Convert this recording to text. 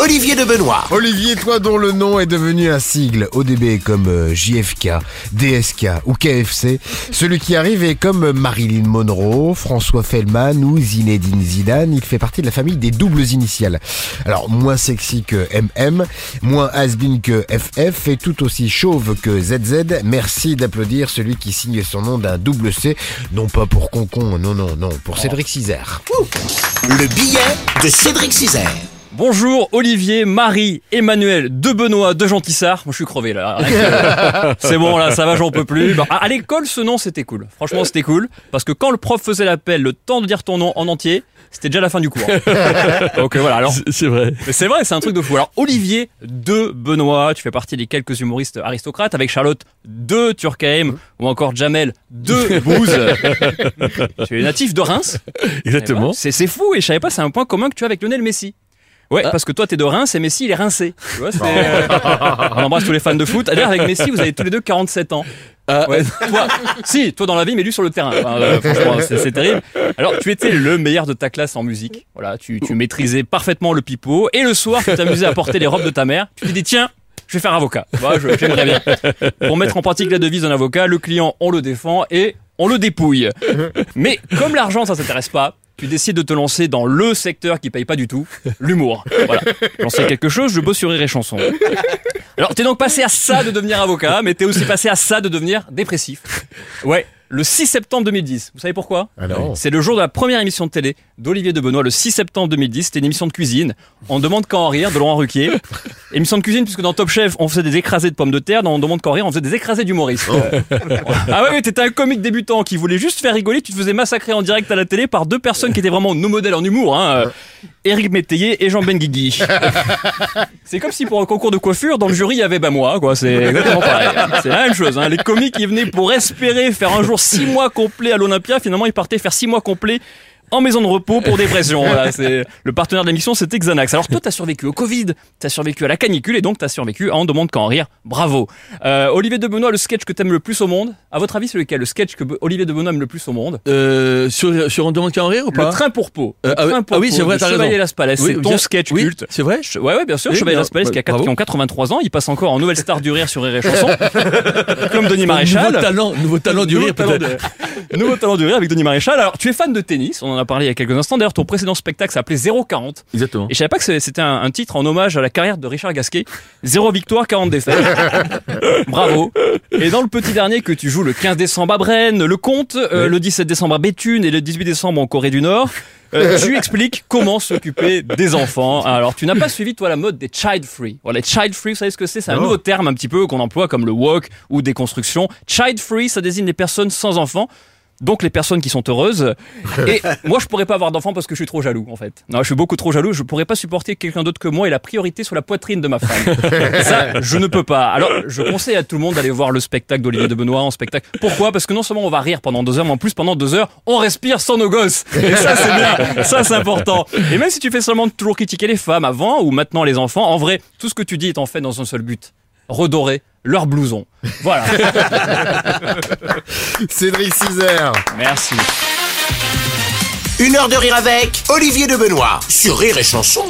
Olivier de Benoît. Olivier, toi dont le nom est devenu un sigle, ODB comme euh, JFK, DSK ou KFC, celui qui arrive est comme Marilyn Monroe, François Fellman ou Zinedine Zidane, il fait partie de la famille des doubles initiales. Alors moins sexy que MM, moins has que FF et tout aussi chauve que ZZ, merci d'applaudir celui qui signe son nom d'un double C, non pas pour Concon, non non non, pour Cédric Cizère. Le billet de Cédric Cizer. Bonjour Olivier, Marie, Emmanuel, de Benoît, de Gentissard. Moi je suis crevé là. C'est bon là, ça va, j'en peux plus. Bon, à l'école, ce nom c'était cool. Franchement, c'était cool parce que quand le prof faisait l'appel, le temps de dire ton nom en entier, c'était déjà la fin du cours. Donc euh, voilà. Alors C'est vrai. c'est vrai, c'est un truc de fou. Alors Olivier de Benoît, tu fais partie des quelques humoristes aristocrates avec Charlotte de Turckheim ou encore Jamel de Bouze. tu es natif de Reims. Exactement. C'est c'est fou et je savais pas, c'est un point commun que tu as avec Lionel Messi. Ouais, Ah. parce que toi t'es de Reims et Messi il est rincé. Tu vois, euh, on embrasse tous les fans de foot. D'ailleurs avec Messi vous avez tous les deux 47 ans. Ah, Ouais, toi, si, toi dans la vie, mais lui sur le terrain. Enfin, euh, franchement, c'est terrible. Alors, tu étais le meilleur de ta classe en musique. Voilà, tu, tu maîtrisais parfaitement le pipeau. Et le soir, tu t'amusais à porter les robes de ta mère. Tu t'es dit, tiens, je vais faire avocat. Je- J'aimerais bien. Pour mettre en pratique la devise d'un avocat, le client, on le défend et on le dépouille. Mais comme l'argent, ça s'intéresse pas, tu décides de te lancer dans le secteur qui paye pas du tout, l'humour. Voilà. J'en sais quelque chose, je bosse sur Rire et Chanson. Alors, t'es donc passé à ça de devenir avocat, mais t'es aussi passé à ça de devenir dépressif. Ouais. Le 6 septembre 2010. Vous savez pourquoi? Alors C'est le jour de la première émission de télé d'Olivier de Benoît, le 6 septembre 2010. C'était une émission de cuisine. On demande quand en rire de Laurent Ruquier. Émission de cuisine puisque dans Top Chef, on faisait des écrasés de pommes de terre. Dans On demande quand en rire, on faisait des écrasés d'humoristes. ah ouais, ouais, t'étais un comique débutant qui voulait juste faire rigoler. Tu te faisais massacrer en direct à la télé par deux personnes qui étaient vraiment nos modèles en humour. Hein. Eric Métayer et Jean Benguigui. C'est comme si pour un concours de coiffure, dans le jury, il y avait bah moi, quoi. C'est exactement pareil. C'est la même chose. Hein. Les comiques, ils venaient pour espérer faire un jour six mois complets à l'Olympia. Finalement, ils partaient faire six mois complets en maison de repos pour dépression. Voilà, c'est le partenaire de l'émission, c'était Xanax. Alors toi, t'as survécu au Covid, t'as survécu à la canicule et donc t'as survécu à On demande qu'à en rire. Bravo. Euh, Olivier de Benoît, le sketch que t'aimes le plus au monde? À votre avis, c'est lequel? Le sketch que Olivier de Benoît aime le plus au monde? Euh, sur, sur On demande qu'à en rire ou pas? Le train pour peau. Le Euh, ah train pour ah oui, c'est vrai, t'as Chevalier raison. Las Palais. Oui, C'est ton bien- sketch oui, culte. C'est vrai Ouais, ouais, bien sûr. Oui, Chevalier bien, Las Palais, qui, a bah, quatre- bravo. qui ont 83 ans, il passe encore en nouvelle star du rire sur Rire et Chanson, comme Denis Maréchal. Nouveau talent, nouveau talent du Nouveau rire talent peut-être. de- Nouveau talent du rire avec Denis Maréchal. Alors, tu es fan de tennis, on en a parlé il y a quelques instants. D'ailleurs, ton précédent spectacle s'appelait 040. Exactement. Et je savais pas que c'était un, un titre en hommage à la carrière de Richard Gasquet. Zéro victoire, 40 défaites. Bravo. Et dans le petit dernier que tu joues le 15 décembre à Brenne, le Comte, euh, le 17 décembre à Béthune et le 18 décembre en Corée du Nord, euh, tu expliques comment s'occuper des enfants. Alors, tu n'as pas suivi, toi, la mode des child free. Voilà, les child free, vous savez ce que c'est? C'est un Non. nouveau terme un petit peu qu'on emploie comme le woke ou déconstruction. Child free, ça désigne les personnes sans enfants. Donc les personnes qui sont heureuses. Et moi, je pourrais pas avoir d'enfant parce que je suis trop jaloux, en fait. Non, je suis beaucoup trop jaloux. Je pourrais pas supporter quelqu'un d'autre que moi et la priorité sur la poitrine de ma femme. Ça, je ne peux pas. Alors, je conseille à tout le monde d'aller voir le spectacle d'Olivier de Benoît en spectacle. Pourquoi? Parce que non seulement on va rire pendant deux heures, mais en plus pendant deux heures, on respire sans nos gosses. Et ça, c'est bien. Ça, c'est important. Et même si tu fais seulement toujours critiquer les femmes avant ou maintenant les enfants, en vrai, tout ce que tu dis est en fait dans un seul but redorer leur blouson. Voilà. Cédric Cizère. Merci. Une heure de rire avec Olivier de Benoît sur Rire et Chanson.